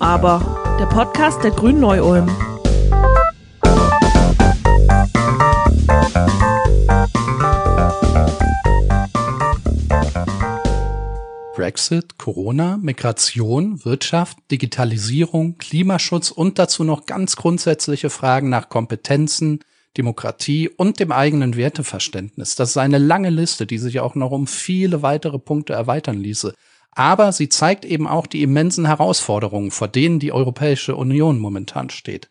aber, der Podcast der Grünen Neu-Ulm. Brexit, Corona, Migration, Wirtschaft, Digitalisierung, Klimaschutz und dazu noch ganz grundsätzliche Fragen nach Kompetenzen, Demokratie und dem eigenen Werteverständnis. Das ist eine lange Liste, die sich auch noch um viele weitere Punkte erweitern ließe. Aber sie zeigt eben auch die immensen Herausforderungen, vor denen die Europäische Union momentan steht.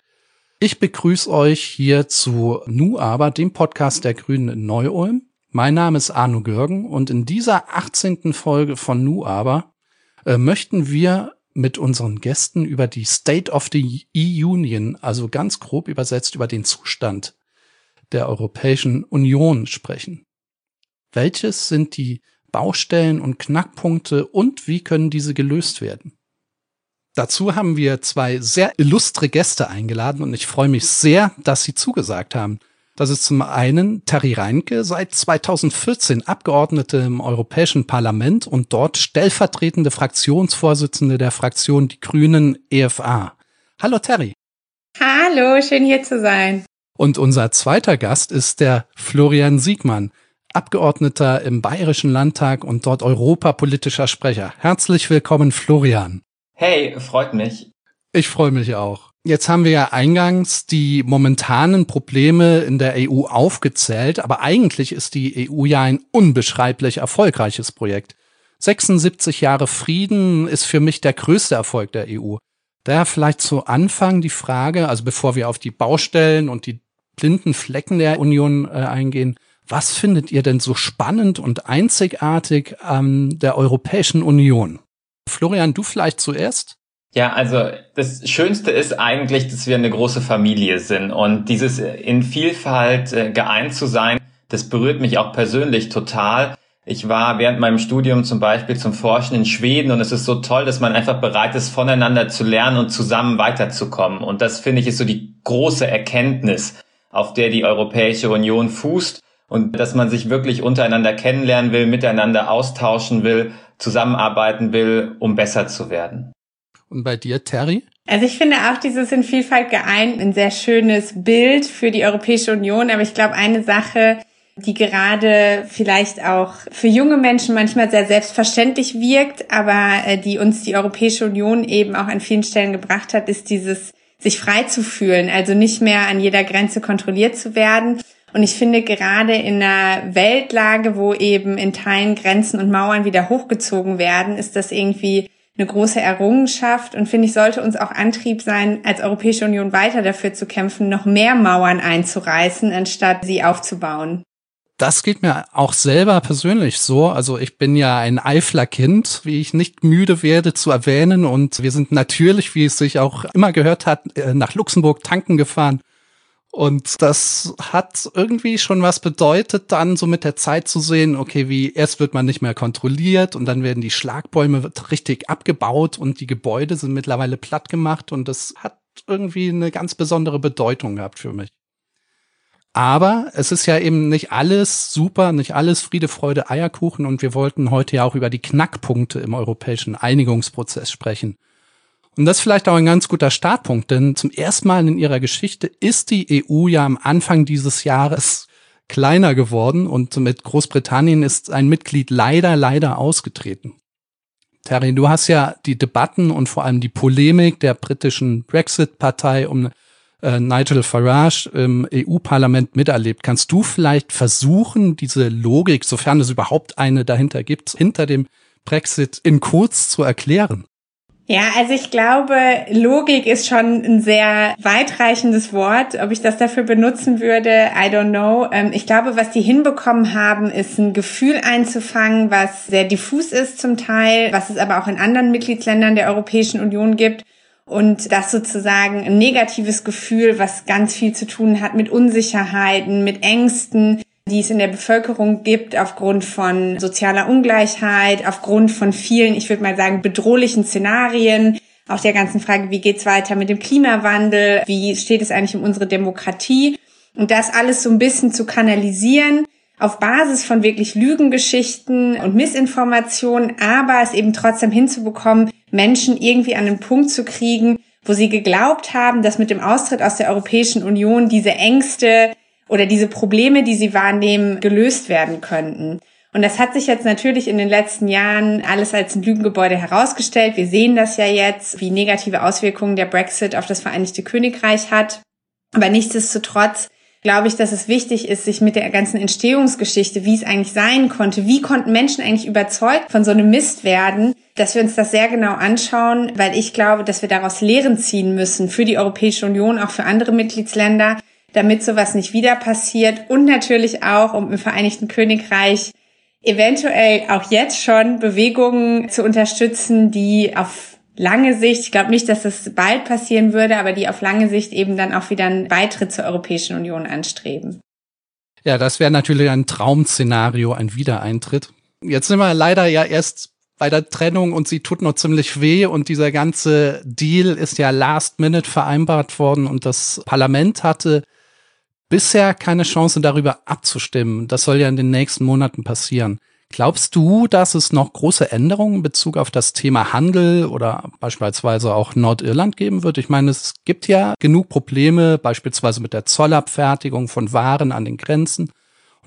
Ich begrüße euch hier zu Nu aber, dem Podcast der Grünen in Neu-Ulm. Mein Name ist Arno Görgen und in dieser 18. Folge von Nu aber äh, möchten wir mit unseren Gästen über die State of the E-Union, also ganz grob übersetzt über den Zustand der Europäischen Union sprechen. Welches sind die Baustellen und Knackpunkte und wie können diese gelöst werden? Dazu haben wir zwei sehr illustre Gäste eingeladen und ich freue mich sehr, dass sie zugesagt haben. Das ist zum einen Terry Reinke, seit 2014 Abgeordnete im Europäischen Parlament und dort stellvertretende Fraktionsvorsitzende der Fraktion Die Grünen EFA. Hallo Terry. Hallo, schön hier zu sein. Und unser zweiter Gast ist der Florian Siegmann, Abgeordneter im Bayerischen Landtag und dort europapolitischer Sprecher. Herzlich willkommen, Florian. Hey, freut mich. Ich freue mich auch. Jetzt haben wir ja eingangs die momentanen Probleme in der EU aufgezählt, aber eigentlich ist die EU ja ein unbeschreiblich erfolgreiches Projekt. 76 Jahre Frieden ist für mich der größte Erfolg der EU. Daher vielleicht zu Anfang die Frage, also bevor wir auf die Baustellen und die blinden Flecken der Union äh, eingehen. Was findet ihr denn so spannend und einzigartig an der Europäischen Union? Florian, du vielleicht zuerst? Ja, also das Schönste ist eigentlich, dass wir eine große Familie sind und dieses in Vielfalt äh, geeint zu sein, das berührt mich auch persönlich total. Ich war während meinem Studium zum Beispiel zum Forschen in Schweden und es ist so toll, dass man einfach bereit ist, voneinander zu lernen und zusammen weiterzukommen. Und das finde ich ist so die große Erkenntnis auf der die Europäische Union fußt und dass man sich wirklich untereinander kennenlernen will, miteinander austauschen will, zusammenarbeiten will, um besser zu werden. Und bei dir, Terry? Also ich finde auch dieses in Vielfalt geeint ein sehr schönes Bild für die Europäische Union. Aber ich glaube, eine Sache, die gerade vielleicht auch für junge Menschen manchmal sehr selbstverständlich wirkt, aber äh, die uns die Europäische Union eben auch an vielen Stellen gebracht hat, ist dieses sich frei zu fühlen, also nicht mehr an jeder Grenze kontrolliert zu werden. Und ich finde gerade in einer Weltlage, wo eben in Teilen Grenzen und Mauern wieder hochgezogen werden, ist das irgendwie eine große Errungenschaft und finde ich, sollte uns auch Antrieb sein, als Europäische Union weiter dafür zu kämpfen, noch mehr Mauern einzureißen, anstatt sie aufzubauen. Das geht mir auch selber persönlich so. Also ich bin ja ein Eifler-Kind, wie ich nicht müde werde zu erwähnen. Und wir sind natürlich, wie es sich auch immer gehört hat, äh, nach Luxemburg tanken gefahren. Und das hat irgendwie schon was bedeutet, dann so mit der Zeit zu sehen, okay, wie erst wird man nicht mehr kontrolliert und dann werden die Schlagbäume richtig abgebaut und die Gebäude sind mittlerweile platt gemacht und das hat irgendwie eine ganz besondere Bedeutung gehabt für mich. Aber es ist ja eben nicht alles super, nicht alles Friede, Freude, Eierkuchen und wir wollten heute ja auch über die Knackpunkte im europäischen Einigungsprozess sprechen. Und das ist vielleicht auch ein ganz guter Startpunkt, denn zum ersten Mal in ihrer Geschichte ist die EU ja am Anfang dieses Jahres kleiner geworden und mit Großbritannien ist ein Mitglied leider, leider ausgetreten. Terry, du hast ja die Debatten und vor allem die Polemik der britischen Brexit-Partei um äh, Nigel Farage im EU-Parlament miterlebt. Kannst du vielleicht versuchen, diese Logik, sofern es überhaupt eine dahinter gibt, hinter dem Brexit in kurz zu erklären? Ja, also ich glaube, Logik ist schon ein sehr weitreichendes Wort. Ob ich das dafür benutzen würde, I don't know. Ähm, ich glaube, was die hinbekommen haben, ist ein Gefühl einzufangen, was sehr diffus ist zum Teil, was es aber auch in anderen Mitgliedsländern der Europäischen Union gibt und das sozusagen ein negatives Gefühl, was ganz viel zu tun hat mit Unsicherheiten, mit Ängsten, die es in der Bevölkerung gibt aufgrund von sozialer Ungleichheit, aufgrund von vielen, ich würde mal sagen, bedrohlichen Szenarien, auch der ganzen Frage, wie geht's weiter mit dem Klimawandel, wie steht es eigentlich um unsere Demokratie? Und das alles so ein bisschen zu kanalisieren auf Basis von wirklich Lügengeschichten und Missinformationen, aber es eben trotzdem hinzubekommen, Menschen irgendwie an den Punkt zu kriegen, wo sie geglaubt haben, dass mit dem Austritt aus der Europäischen Union diese Ängste oder diese Probleme, die sie wahrnehmen, gelöst werden könnten. Und das hat sich jetzt natürlich in den letzten Jahren alles als ein Lügengebäude herausgestellt. Wir sehen das ja jetzt, wie negative Auswirkungen der Brexit auf das Vereinigte Königreich hat. Aber nichtsdestotrotz glaube ich, dass es wichtig ist, sich mit der ganzen Entstehungsgeschichte, wie es eigentlich sein konnte, wie konnten Menschen eigentlich überzeugt von so einem Mist werden, dass wir uns das sehr genau anschauen, weil ich glaube, dass wir daraus Lehren ziehen müssen für die Europäische Union, auch für andere Mitgliedsländer, damit sowas nicht wieder passiert und natürlich auch, um im Vereinigten Königreich eventuell auch jetzt schon Bewegungen zu unterstützen, die auf lange Sicht, ich glaube nicht, dass das bald passieren würde, aber die auf lange Sicht eben dann auch wieder einen Beitritt zur Europäischen Union anstreben. Ja, das wäre natürlich ein Traum-Szenario, ein Wiedereintritt. Jetzt sind wir leider ja erst bei der Trennung und sie tut noch ziemlich weh und dieser ganze Deal ist ja last minute vereinbart worden und das Parlament hatte bisher keine Chance darüber abzustimmen. Das soll ja in den nächsten Monaten passieren. Glaubst du, dass es noch große Änderungen in Bezug auf das Thema Handel oder beispielsweise auch Nordirland geben wird? Ich meine, es gibt ja genug Probleme, beispielsweise mit der Zollabfertigung von Waren an den Grenzen.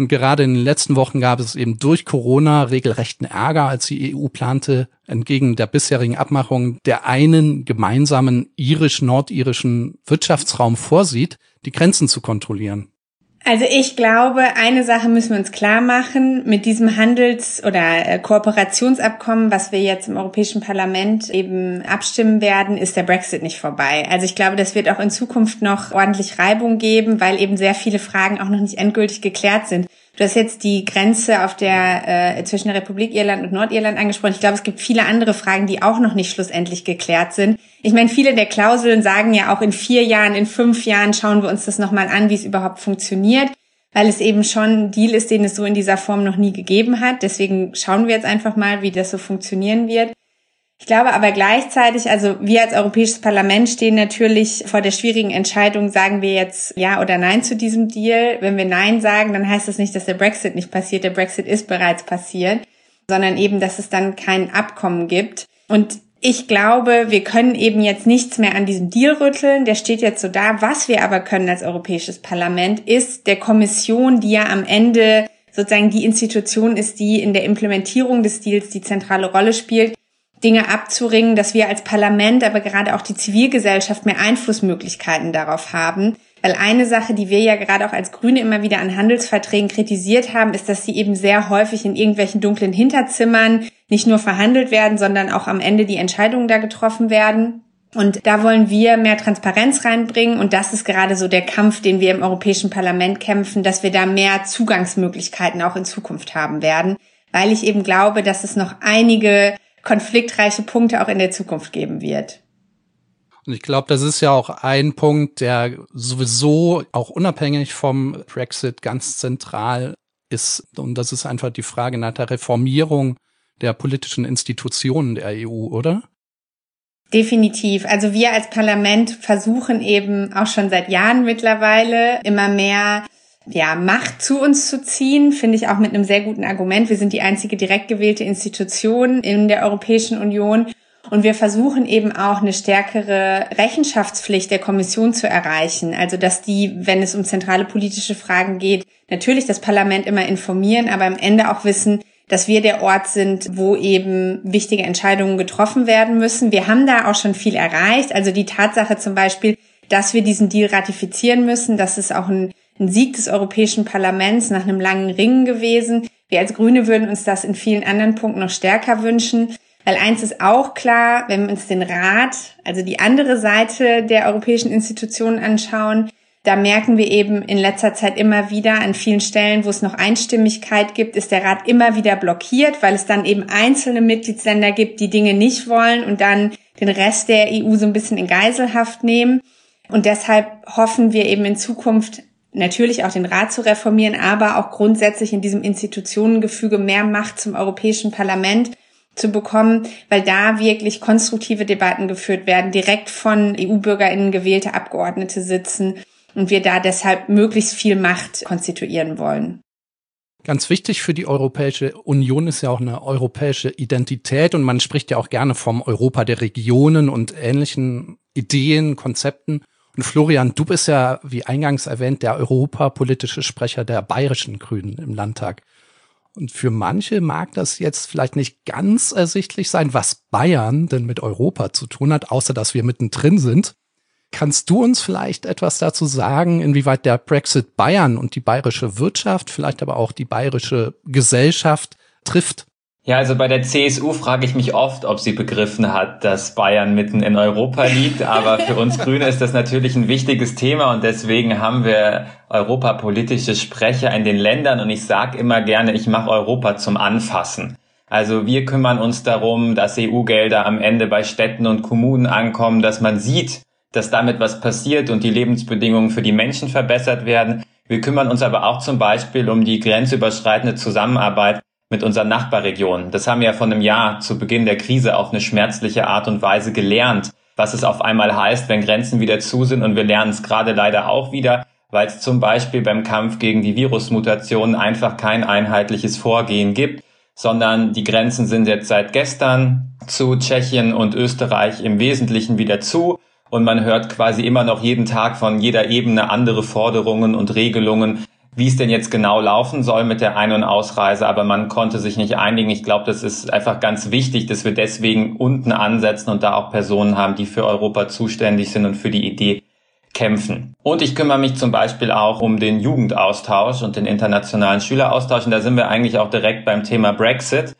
Und gerade in den letzten Wochen gab es eben durch Corona regelrechten Ärger, als die EU plante, entgegen der bisherigen Abmachung, der einen gemeinsamen irisch-nordirischen Wirtschaftsraum vorsieht, die Grenzen zu kontrollieren. Also ich glaube, eine Sache müssen wir uns klar machen. Mit diesem Handels- oder äh, Kooperationsabkommen, was wir jetzt im Europäischen Parlament eben abstimmen werden, ist der Brexit nicht vorbei. Also ich glaube, das wird auch in Zukunft noch ordentlich Reibung geben, weil eben sehr viele Fragen auch noch nicht endgültig geklärt sind. Du hast jetzt die Grenze auf der äh, zwischen der Republik Irland und Nordirland angesprochen. Ich glaube, es gibt viele andere Fragen, die auch noch nicht schlussendlich geklärt sind. Ich meine, viele der Klauseln sagen ja auch in vier Jahren, in fünf Jahren schauen wir uns das nochmal an, wie es überhaupt funktioniert, weil es eben schon ein Deal ist, den es so in dieser Form noch nie gegeben hat. Deswegen schauen wir jetzt einfach mal, wie das so funktionieren wird. Ich glaube aber gleichzeitig, also wir als Europäisches Parlament stehen natürlich vor der schwierigen Entscheidung, sagen wir jetzt ja oder nein zu diesem Deal. Wenn wir nein sagen, dann heißt das nicht, dass der Brexit nicht passiert. Der Brexit ist bereits passiert, sondern eben, dass es dann kein Abkommen gibt. Und ich glaube, wir können eben jetzt nichts mehr an diesem Deal rütteln. Der steht jetzt so da. Was wir aber können als Europäisches Parlament ist der Kommission, die ja am Ende sozusagen die Institution ist, die in der Implementierung des Deals die zentrale Rolle spielt, Dinge abzuringen, dass wir als Parlament, aber gerade auch die Zivilgesellschaft mehr Einflussmöglichkeiten darauf haben. Weil eine Sache, die wir ja gerade auch als Grüne immer wieder an Handelsverträgen kritisiert haben, ist, dass sie eben sehr häufig in irgendwelchen dunklen Hinterzimmern nicht nur verhandelt werden, sondern auch am Ende die Entscheidungen da getroffen werden. Und da wollen wir mehr Transparenz reinbringen. Und das ist gerade so der Kampf, den wir im Europäischen Parlament kämpfen, dass wir da mehr Zugangsmöglichkeiten auch in Zukunft haben werden. Weil ich eben glaube, dass es noch einige konfliktreiche Punkte auch in der Zukunft geben wird. Und ich glaube, das ist ja auch ein Punkt, der sowieso auch unabhängig vom Brexit ganz zentral ist. Und das ist einfach die Frage nach der Reformierung der politischen Institutionen der EU, oder? Definitiv. Also wir als Parlament versuchen eben auch schon seit Jahren mittlerweile immer mehr ja, Macht zu uns zu ziehen, finde ich auch mit einem sehr guten Argument. Wir sind die einzige direkt gewählte Institution in der Europäischen Union. Und wir versuchen eben auch eine stärkere Rechenschaftspflicht der Kommission zu erreichen. Also, dass die, wenn es um zentrale politische Fragen geht, natürlich das Parlament immer informieren, aber am Ende auch wissen, dass wir der Ort sind, wo eben wichtige Entscheidungen getroffen werden müssen. Wir haben da auch schon viel erreicht. Also die Tatsache zum Beispiel, dass wir diesen Deal ratifizieren müssen, das ist auch ein ein Sieg des Europäischen Parlaments nach einem langen Ringen gewesen. Wir als Grüne würden uns das in vielen anderen Punkten noch stärker wünschen. Weil eins ist auch klar, wenn wir uns den Rat, also die andere Seite der europäischen Institutionen anschauen, da merken wir eben in letzter Zeit immer wieder an vielen Stellen, wo es noch Einstimmigkeit gibt, ist der Rat immer wieder blockiert, weil es dann eben einzelne Mitgliedsländer gibt, die Dinge nicht wollen und dann den Rest der EU so ein bisschen in Geiselhaft nehmen. Und deshalb hoffen wir eben in Zukunft natürlich auch den Rat zu reformieren, aber auch grundsätzlich in diesem Institutionengefüge mehr Macht zum Europäischen Parlament zu bekommen, weil da wirklich konstruktive Debatten geführt werden, direkt von EU-Bürgerinnen gewählte Abgeordnete sitzen und wir da deshalb möglichst viel Macht konstituieren wollen. Ganz wichtig für die Europäische Union ist ja auch eine europäische Identität und man spricht ja auch gerne vom Europa der Regionen und ähnlichen Ideen, Konzepten. Und Florian, du bist ja, wie eingangs erwähnt, der europapolitische Sprecher der bayerischen Grünen im Landtag. Und für manche mag das jetzt vielleicht nicht ganz ersichtlich sein, was Bayern denn mit Europa zu tun hat, außer dass wir mittendrin sind. Kannst du uns vielleicht etwas dazu sagen, inwieweit der Brexit Bayern und die bayerische Wirtschaft, vielleicht aber auch die bayerische Gesellschaft trifft? Ja, also bei der CSU frage ich mich oft, ob sie begriffen hat, dass Bayern mitten in Europa liegt. Aber für uns Grüne ist das natürlich ein wichtiges Thema und deswegen haben wir europapolitische Sprecher in den Ländern und ich sage immer gerne, ich mache Europa zum Anfassen. Also wir kümmern uns darum, dass EU-Gelder am Ende bei Städten und Kommunen ankommen, dass man sieht, dass damit was passiert und die Lebensbedingungen für die Menschen verbessert werden. Wir kümmern uns aber auch zum Beispiel um die grenzüberschreitende Zusammenarbeit mit unseren Nachbarregionen. Das haben wir ja von einem Jahr zu Beginn der Krise auf eine schmerzliche Art und Weise gelernt, was es auf einmal heißt, wenn Grenzen wieder zu sind. Und wir lernen es gerade leider auch wieder, weil es zum Beispiel beim Kampf gegen die Virusmutationen einfach kein einheitliches Vorgehen gibt, sondern die Grenzen sind jetzt seit gestern zu Tschechien und Österreich im Wesentlichen wieder zu. Und man hört quasi immer noch jeden Tag von jeder Ebene andere Forderungen und Regelungen, wie es denn jetzt genau laufen soll mit der Ein- und Ausreise, aber man konnte sich nicht einigen. Ich glaube, das ist einfach ganz wichtig, dass wir deswegen unten ansetzen und da auch Personen haben, die für Europa zuständig sind und für die Idee kämpfen. Und ich kümmere mich zum Beispiel auch um den Jugendaustausch und den internationalen Schüleraustausch. Und da sind wir eigentlich auch direkt beim Thema Brexit.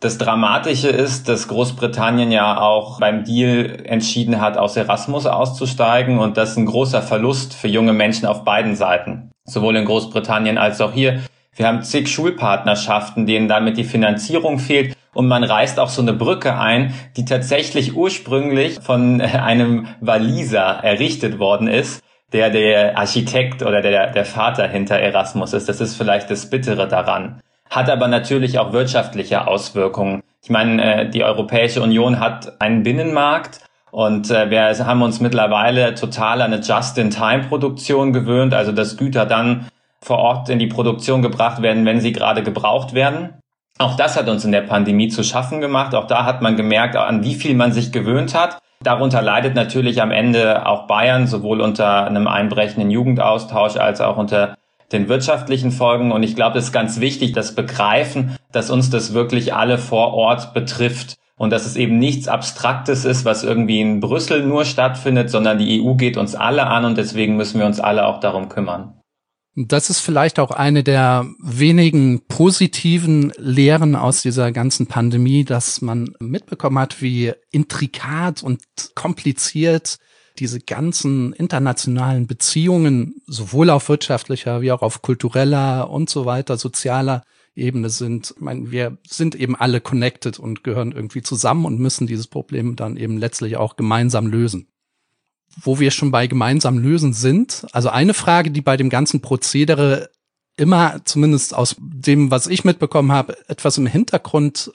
Das Dramatische ist, dass Großbritannien ja auch beim Deal entschieden hat, aus Erasmus auszusteigen und das ist ein großer Verlust für junge Menschen auf beiden Seiten sowohl in Großbritannien als auch hier. Wir haben zig Schulpartnerschaften, denen damit die Finanzierung fehlt. Und man reißt auch so eine Brücke ein, die tatsächlich ursprünglich von einem Waliser errichtet worden ist, der der Architekt oder der, der Vater hinter Erasmus ist. Das ist vielleicht das Bittere daran. Hat aber natürlich auch wirtschaftliche Auswirkungen. Ich meine, äh, die Europäische Union hat einen Binnenmarkt und äh, wir haben uns mittlerweile total an eine Just-in-Time-Produktion gewöhnt, also dass Güter dann vor Ort in die Produktion gebracht werden, wenn sie gerade gebraucht werden. Auch das hat uns in der Pandemie zu schaffen gemacht. Auch da hat man gemerkt, an wie viel man sich gewöhnt hat. Darunter leidet natürlich am Ende auch Bayern, sowohl unter einem einbrechenden Jugendaustausch als auch unter den wirtschaftlichen Folgen. Und ich glaube, es ist ganz wichtig, das Begreifen, dass uns das wirklich alle vor Ort betrifft und dass es eben nichts Abstraktes ist, was irgendwie in Brüssel nur stattfindet, sondern die EU geht uns alle an und deswegen müssen wir uns alle auch darum kümmern. Das ist vielleicht auch eine der wenigen positiven Lehren aus dieser ganzen Pandemie, dass man mitbekommen hat, wie intrikat und kompliziert diese ganzen internationalen Beziehungen sowohl auf wirtschaftlicher wie auch auf kultureller und so weiter, sozialer Ebene sind. Ich meine, wir sind eben alle connected und gehören irgendwie zusammen und müssen dieses Problem dann eben letztlich auch gemeinsam lösen. Wo wir schon bei gemeinsam lösen sind, also eine Frage, die bei dem ganzen Prozedere immer, zumindest aus dem, was ich mitbekommen habe, etwas im Hintergrund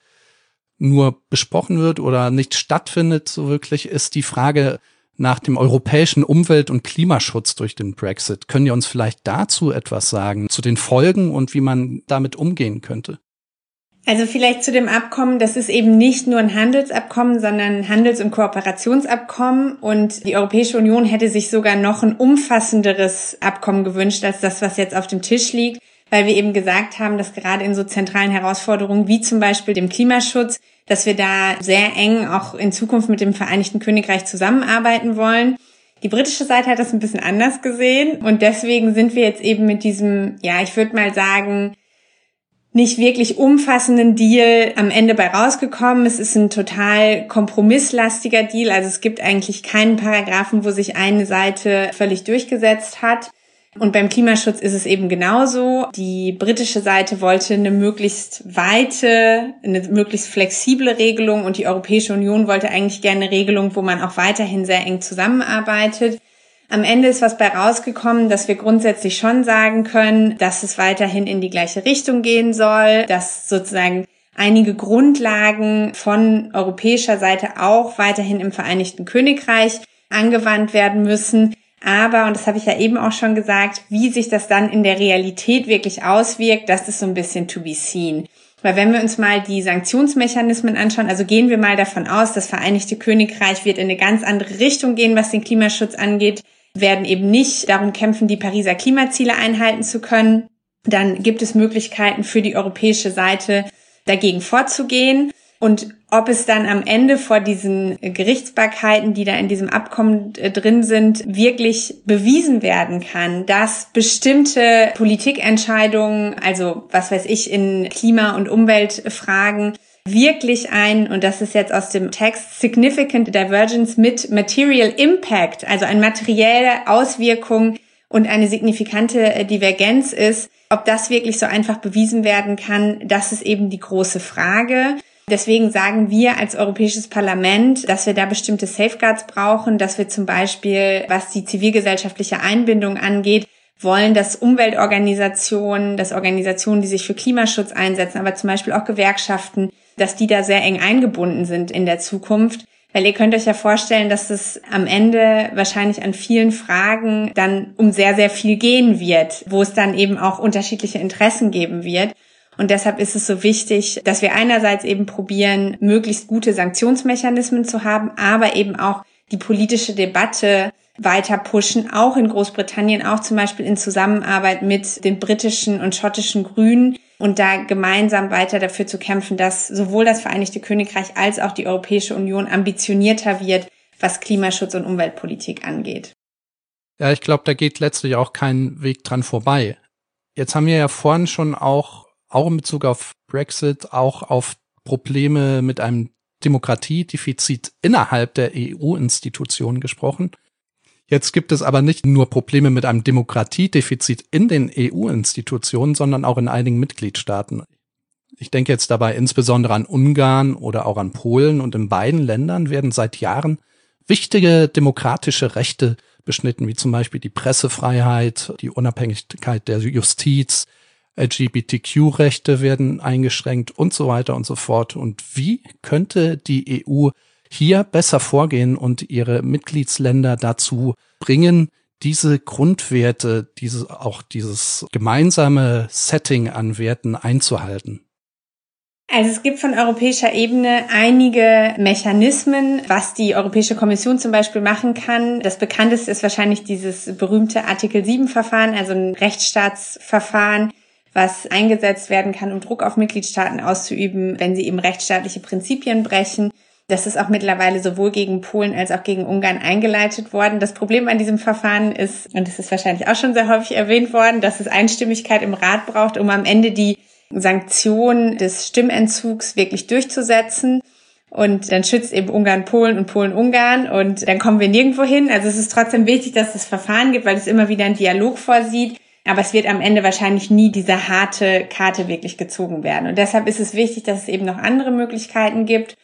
nur besprochen wird oder nicht stattfindet, so wirklich, ist die Frage, nach dem europäischen Umwelt- und Klimaschutz durch den Brexit. Können ihr uns vielleicht dazu etwas sagen, zu den Folgen und wie man damit umgehen könnte? Also vielleicht zu dem Abkommen, das ist eben nicht nur ein Handelsabkommen, sondern ein Handels- und Kooperationsabkommen. Und die Europäische Union hätte sich sogar noch ein umfassenderes Abkommen gewünscht als das, was jetzt auf dem Tisch liegt, weil wir eben gesagt haben, dass gerade in so zentralen Herausforderungen wie zum Beispiel dem Klimaschutz dass wir da sehr eng auch in Zukunft mit dem Vereinigten Königreich zusammenarbeiten wollen. Die britische Seite hat das ein bisschen anders gesehen und deswegen sind wir jetzt eben mit diesem, ja, ich würde mal sagen, nicht wirklich umfassenden Deal am Ende bei rausgekommen. Es ist ein total kompromisslastiger Deal. Also es gibt eigentlich keinen Paragraphen, wo sich eine Seite völlig durchgesetzt hat. Und beim Klimaschutz ist es eben genauso. Die britische Seite wollte eine möglichst weite, eine möglichst flexible Regelung und die Europäische Union wollte eigentlich gerne eine Regelung, wo man auch weiterhin sehr eng zusammenarbeitet. Am Ende ist was bei rausgekommen, dass wir grundsätzlich schon sagen können, dass es weiterhin in die gleiche Richtung gehen soll, dass sozusagen einige Grundlagen von europäischer Seite auch weiterhin im Vereinigten Königreich angewandt werden müssen Aber, und das habe ich ja eben auch schon gesagt, wie sich das dann in der Realität wirklich auswirkt, das ist so ein bisschen to be seen. Weil wenn wir uns mal die Sanktionsmechanismen anschauen, also gehen wir mal davon aus, das Vereinigte Königreich wird in eine ganz andere Richtung gehen, was den Klimaschutz angeht, werden eben nicht darum kämpfen, die Pariser Klimaziele einhalten zu können, dann gibt es Möglichkeiten für die europäische Seite dagegen vorzugehen. Und ob es dann am Ende vor diesen Gerichtsbarkeiten, die da in diesem Abkommen äh, drin sind, wirklich bewiesen werden kann, dass bestimmte Politikentscheidungen, also was weiß ich, in Klima- und Umweltfragen, wirklich ein, und das ist jetzt aus dem Text, Significant Divergence mit Material Impact, also eine materielle Auswirkung und eine signifikante äh, Divergenz ist, ob das wirklich so einfach bewiesen werden kann, das ist eben die große Frage. Deswegen sagen wir als Europäisches Parlament, dass wir da bestimmte Safeguards brauchen, dass wir zum Beispiel, was die zivilgesellschaftliche Einbindung angeht, wollen, dass Umweltorganisationen, dass Organisationen, die sich für Klimaschutz einsetzen, aber zum Beispiel auch Gewerkschaften, dass die da sehr eng eingebunden sind in der Zukunft. Weil ihr könnt euch ja vorstellen, dass es am Ende wahrscheinlich an vielen Fragen dann um sehr, sehr viel gehen wird, wo es dann eben auch unterschiedliche Interessen geben wird. Und deshalb ist es so wichtig, dass wir einerseits eben probieren, möglichst gute Sanktionsmechanismen zu haben, aber eben auch die politische Debatte weiter pushen, auch in Großbritannien, auch zum Beispiel in Zusammenarbeit mit den britischen und schottischen Grünen und da gemeinsam weiter dafür zu kämpfen, dass sowohl das Vereinigte Königreich als auch die Europäische Union ambitionierter wird, was Klimaschutz und Umweltpolitik angeht. Ja, ich glaube, da geht letztlich auch kein Weg dran vorbei. Jetzt haben wir ja vorhin schon auch auch in Bezug auf Brexit, auch auf Probleme mit einem Demokratiedefizit innerhalb der EU-Institutionen gesprochen. Jetzt gibt es aber nicht nur Probleme mit einem Demokratiedefizit in den EU-Institutionen, sondern auch in einigen Mitgliedstaaten. Ich denke jetzt dabei insbesondere an Ungarn oder auch an Polen und in beiden Ländern werden seit Jahren wichtige demokratische Rechte beschnitten, wie zum Beispiel die Pressefreiheit, die Unabhängigkeit der Justiz, LGBTQ-Rechte werden eingeschränkt und so weiter und so fort. Und wie könnte die EU hier besser vorgehen und ihre Mitgliedsländer dazu bringen, diese Grundwerte, diese, auch dieses gemeinsame Setting an Werten einzuhalten? Also es gibt von europäischer Ebene einige Mechanismen, was die Europäische Kommission zum Beispiel machen kann. Das bekannteste ist wahrscheinlich dieses berühmte Artikel 7 Verfahren, also ein Rechtsstaatsverfahren, was eingesetzt werden kann, um Druck auf Mitgliedstaaten auszuüben, wenn sie eben rechtsstaatliche Prinzipien brechen. Das ist auch mittlerweile sowohl gegen Polen als auch gegen Ungarn eingeleitet worden. Das Problem an diesem Verfahren ist, und das ist wahrscheinlich auch schon sehr häufig erwähnt worden, dass es Einstimmigkeit im Rat braucht, um am Ende die Sanktion des Stimmentzugs wirklich durchzusetzen. Und dann schützt eben Ungarn Polen und Polen Ungarn und dann kommen wir nirgendwo hin. Also es ist trotzdem wichtig, dass es Verfahren gibt, weil es immer wieder einen Dialog vorsieht. Aber es wird am Ende wahrscheinlich nie diese harte Karte wirklich gezogen werden. Und deshalb ist es wichtig, dass es eben noch andere Möglichkeiten gibt.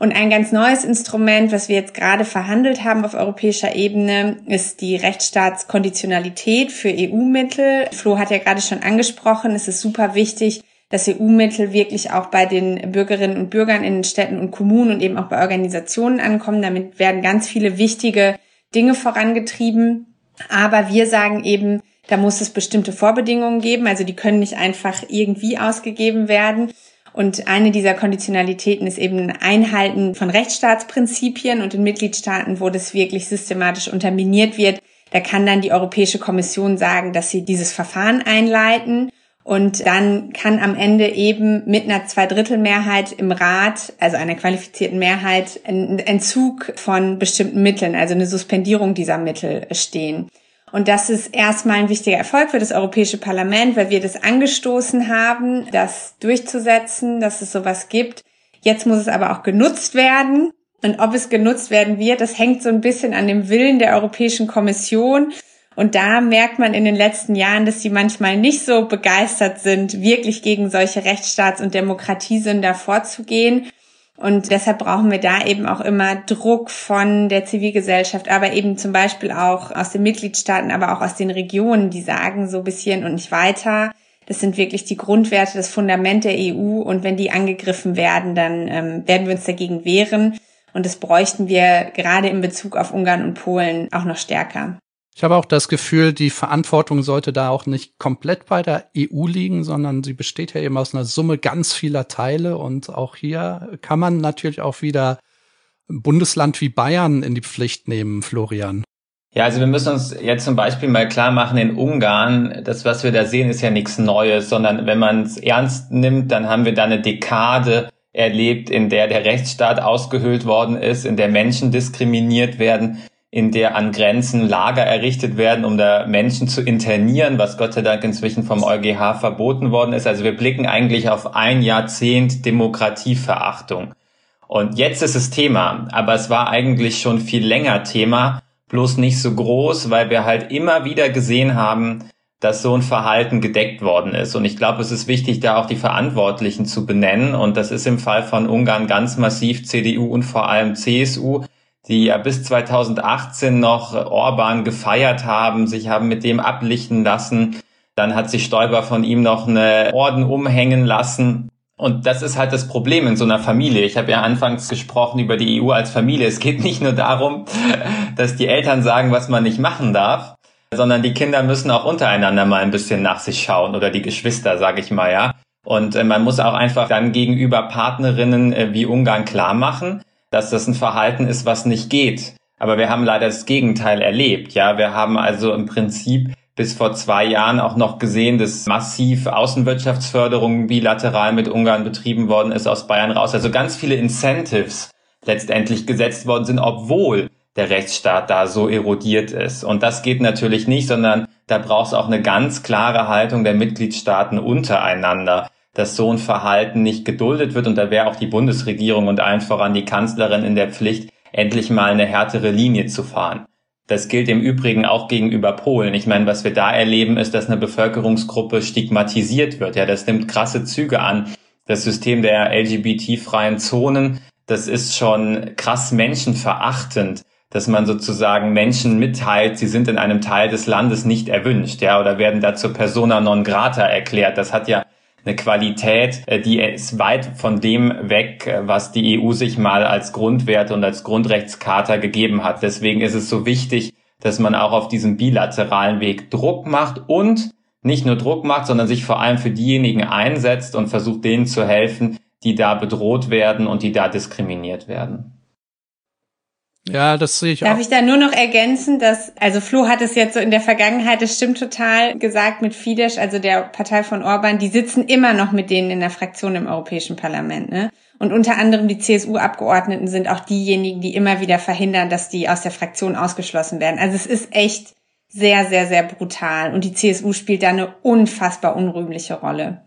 Und ein ganz neues Instrument, was wir jetzt gerade verhandelt haben auf europäischer Ebene, ist die Rechtsstaatskonditionalität für EU-Mittel. Flo hat ja gerade schon angesprochen, es ist super wichtig, dass EU-Mittel wirklich auch bei den Bürgerinnen und Bürgern in den Städten und Kommunen und eben auch bei Organisationen ankommen. Damit werden ganz viele wichtige Dinge vorangetrieben. Aber wir sagen eben, da muss es bestimmte Vorbedingungen geben, also die können nicht einfach irgendwie ausgegeben werden. Und eine dieser Konditionalitäten ist eben ein Einhalten von Rechtsstaatsprinzipien und in Mitgliedstaaten, wo das wirklich systematisch unterminiert wird, da kann dann die Europäische Kommission sagen, dass sie dieses Verfahren einleiten und dann kann am Ende eben mit einer Zweidrittelmehrheit im Rat, also einer qualifizierten Mehrheit, ein Entzug von bestimmten Mitteln, also eine Suspendierung dieser Mittel stehen. Und das ist erstmal ein wichtiger Erfolg für das Europäische Parlament, weil wir das angestoßen haben, das durchzusetzen, dass es sowas gibt. Jetzt muss es aber auch genutzt werden. Und ob es genutzt werden wird, das hängt so ein bisschen an dem Willen der Europäischen Kommission. Und da merkt man in den letzten Jahren, dass sie manchmal nicht so begeistert sind, wirklich gegen solche Rechtsstaats- und Demokratiesünder vorzugehen. Und deshalb brauchen wir da eben auch immer Druck von der Zivilgesellschaft, aber eben zum Beispiel auch aus den Mitgliedstaaten, aber auch aus den Regionen, die sagen so ein bisschen und nicht weiter. Das sind wirklich die Grundwerte, das Fundament der EU. Und wenn die angegriffen werden, dann ähm, werden wir uns dagegen wehren. Und das bräuchten wir gerade in Bezug auf Ungarn und Polen auch noch stärker. Ich habe auch das Gefühl, die Verantwortung sollte da auch nicht komplett bei der EU liegen, sondern sie besteht ja eben aus einer Summe ganz vieler Teile. Und auch hier kann man natürlich auch wieder ein Bundesland wie Bayern in die Pflicht nehmen, Florian. Ja, also wir müssen uns jetzt zum Beispiel mal klar machen, in Ungarn, das, was wir da sehen, ist ja nichts Neues, sondern wenn man es ernst nimmt, dann haben wir da eine Dekade erlebt, in der der Rechtsstaat ausgehöhlt worden ist, in der Menschen diskriminiert werden, in der an Grenzen Lager errichtet werden, um da Menschen zu internieren, was Gott sei Dank inzwischen vom EuGH verboten worden ist. Also wir blicken eigentlich auf ein Jahrzehnt Demokratieverachtung. Und jetzt ist es Thema, aber es war eigentlich schon viel länger Thema, bloß nicht so groß, weil wir halt immer wieder gesehen haben, dass so ein Verhalten gedeckt worden ist. Und ich glaube, es ist wichtig, da auch die Verantwortlichen zu benennen. Und das ist im Fall von Ungarn ganz massiv CDU und vor allem CSU, die ja bis 2018 noch Orban gefeiert haben, sich haben mit dem ablichten lassen. Dann hat sich Stoiber von ihm noch eine Orden umhängen lassen. Und das ist halt das Problem in so einer Familie. Ich habe ja anfangs gesprochen über die EU als Familie. Es geht nicht nur darum, dass die Eltern sagen, was man nicht machen darf, sondern die Kinder müssen auch untereinander mal ein bisschen nach sich schauen oder die Geschwister, sage ich mal, ja. Und äh, man muss auch einfach dann gegenüber Partnerinnen äh, wie Ungarn klar machen, dass das ein Verhalten ist, was nicht geht. Aber wir haben leider das Gegenteil erlebt. Ja, wir haben also im Prinzip bis vor zwei Jahren auch noch gesehen, dass massiv Außenwirtschaftsförderung bilateral mit Ungarn betrieben worden ist aus Bayern raus. Also ganz viele Incentives letztendlich gesetzt worden sind, obwohl der Rechtsstaat da so erodiert ist. Und das geht natürlich nicht, sondern da braucht es auch eine ganz klare Haltung der Mitgliedstaaten untereinander dass so ein Verhalten nicht geduldet wird. Und da wäre auch die Bundesregierung und allen voran die Kanzlerin in der Pflicht, endlich mal eine härtere Linie zu fahren. Das gilt im Übrigen auch gegenüber Polen. Ich meine, was wir da erleben, ist, dass eine Bevölkerungsgruppe stigmatisiert wird. Ja, das nimmt krasse Züge an. Das System der LGBT-freien Zonen, das ist schon krass menschenverachtend, dass man sozusagen Menschen mitteilt, sie sind in einem Teil des Landes nicht erwünscht, ja, oder werden da zur persona non grata erklärt. Das hat ja eine Qualität, äh, die ist weit von dem weg, äh, was die EU sich mal als Grundwerte und als Grundrechtscharta gegeben hat. Deswegen ist es so wichtig, dass man auch auf diesem bilateralen Weg Druck macht und nicht nur Druck macht, sondern sich vor allem für diejenigen einsetzt und versucht denen zu helfen, die da bedroht werden und die da diskriminiert werden. Ja, das sehe ich Darf auch. ich da nur noch ergänzen, dass, also Flo hat es jetzt so in der Vergangenheit, das stimmt total, gesagt mit Fidesz, also der Partei von Orban, die sitzen immer noch mit denen in der Fraktion im Europäischen Parlament, ne? Und unter anderem die CSU-Abgeordneten sind auch diejenigen, die immer wieder verhindern, dass die aus der Fraktion ausgeschlossen werden. Also es ist echt sehr, sehr, sehr brutal. Und die CSU spielt da eine unfassbar unrühmliche Rolle.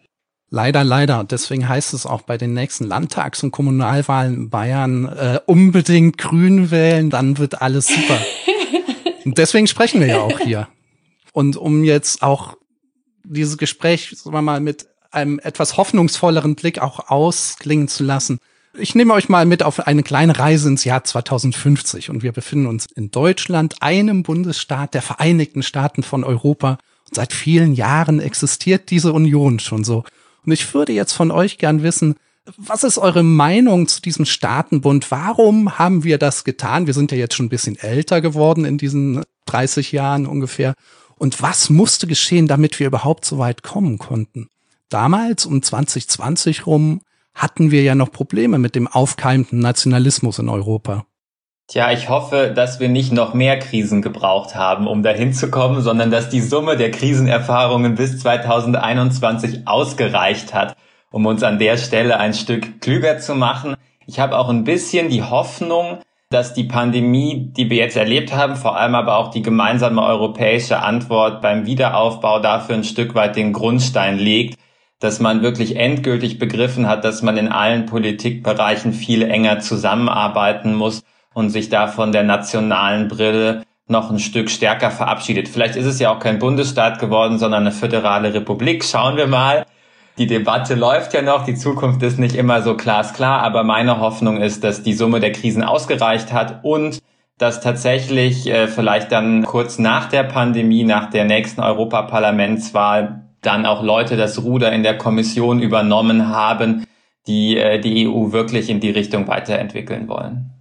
Leider, leider. Deswegen heißt es auch bei den nächsten Landtags- und Kommunalwahlen in Bayern äh, unbedingt Grün wählen, dann wird alles super. und deswegen sprechen wir ja auch hier. Und um jetzt auch dieses Gespräch, sagen wir mal, mit einem etwas hoffnungsvolleren Blick auch ausklingen zu lassen. Ich nehme euch mal mit auf eine kleine Reise ins Jahr 2050 und wir befinden uns in Deutschland, einem Bundesstaat der Vereinigten Staaten von Europa. Und seit vielen Jahren existiert diese Union schon so. Und ich würde jetzt von euch gern wissen, was ist eure Meinung zu diesem Staatenbund? Warum haben wir das getan? Wir sind ja jetzt schon ein bisschen älter geworden in diesen 30 Jahren ungefähr. Und was musste geschehen, damit wir überhaupt so weit kommen konnten? Damals um 2020 rum hatten wir ja noch Probleme mit dem aufkeimenden Nationalismus in Europa. Tja, ich hoffe, dass wir nicht noch mehr Krisen gebraucht haben, um dahin zu kommen, sondern dass die Summe der Krisenerfahrungen bis 2021 ausgereicht hat, um uns an der Stelle ein Stück klüger zu machen. Ich habe auch ein bisschen die Hoffnung, dass die Pandemie, die wir jetzt erlebt haben, vor allem aber auch die gemeinsame europäische Antwort beim Wiederaufbau dafür ein Stück weit den Grundstein legt, dass man wirklich endgültig begriffen hat, dass man in allen Politikbereichen viel enger zusammenarbeiten muss und sich da von der nationalen Brille noch ein Stück stärker verabschiedet. Vielleicht ist es ja auch kein Bundesstaat geworden, sondern eine föderale Republik. Schauen wir mal. Die Debatte läuft ja noch, die Zukunft ist nicht immer so glasklar, aber meine Hoffnung ist, dass die Summe der Krisen ausgereicht hat und dass tatsächlich äh, vielleicht dann kurz nach der Pandemie, nach der nächsten Europaparlamentswahl, dann auch Leute das Ruder in der Kommission übernommen haben, die äh, die EU wirklich in die Richtung weiterentwickeln wollen.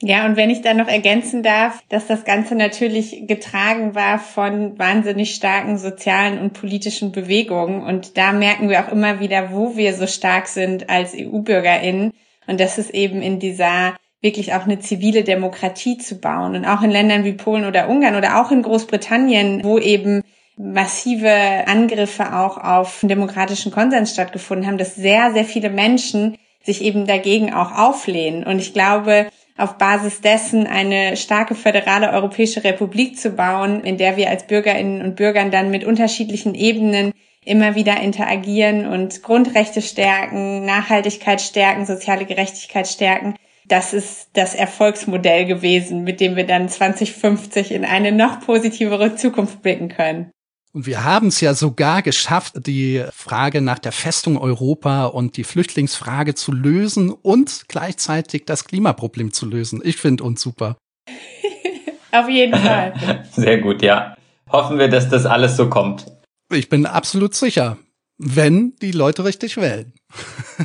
Ja, und wenn ich da noch ergänzen darf, dass das Ganze natürlich getragen war von wahnsinnig starken sozialen und politischen Bewegungen. Und da merken wir auch immer wieder, wo wir so stark sind als EU-BürgerInnen. Und das ist eben in dieser wirklich auch eine zivile Demokratie zu bauen. Und auch in Ländern wie Polen oder Ungarn oder auch in Großbritannien, wo eben massive Angriffe auch auf demokratischen Konsens stattgefunden haben, dass sehr, sehr viele Menschen sich eben dagegen auch auflehnen. Und ich glaube, auf Basis dessen eine starke föderale Europäische Republik zu bauen, in der wir als Bürgerinnen und Bürgern dann mit unterschiedlichen Ebenen immer wieder interagieren und Grundrechte stärken, Nachhaltigkeit stärken, soziale Gerechtigkeit stärken. Das ist das Erfolgsmodell gewesen, mit dem wir dann 2050 in eine noch positivere Zukunft blicken können. Und wir haben es ja sogar geschafft, die Frage nach der Festung Europa und die Flüchtlingsfrage zu lösen und gleichzeitig das Klimaproblem zu lösen. Ich finde uns super. Auf jeden Fall. Sehr gut, ja. Hoffen wir, dass das alles so kommt. Ich bin absolut sicher, wenn die Leute richtig wählen.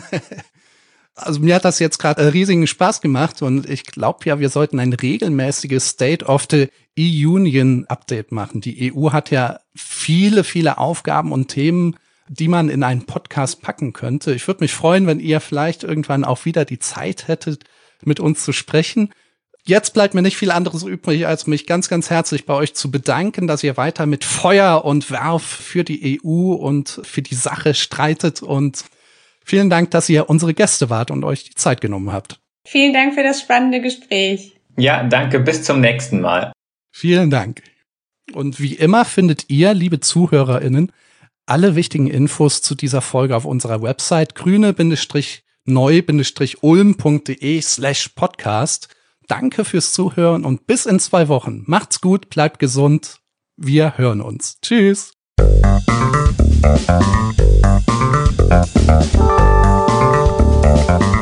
also mir hat das jetzt gerade riesigen Spaß gemacht und ich glaube ja, wir sollten ein regelmäßiges State of the E-Union Update machen. Die EU hat ja viele, viele Aufgaben und Themen, die man in einen Podcast packen könnte. Ich würde mich freuen, wenn ihr vielleicht irgendwann auch wieder die Zeit hättet, mit uns zu sprechen. Jetzt bleibt mir nicht viel anderes übrig, als mich ganz, ganz herzlich bei euch zu bedanken, dass ihr weiter mit Feuer und Werf für die EU und für die Sache streitet und Vielen Dank, dass ihr unsere Gäste wart und euch die Zeit genommen habt. Vielen Dank für das spannende Gespräch. Ja, danke. Bis zum nächsten Mal. Vielen Dank. Und wie immer findet ihr, liebe ZuhörerInnen, alle wichtigen Infos zu dieser Folge auf unserer Website grüne-neu-ulm.de slash podcast. Danke fürs Zuhören und bis in zwei Wochen. Macht's gut, bleibt gesund. Wir hören uns. Tschüss. Thank you.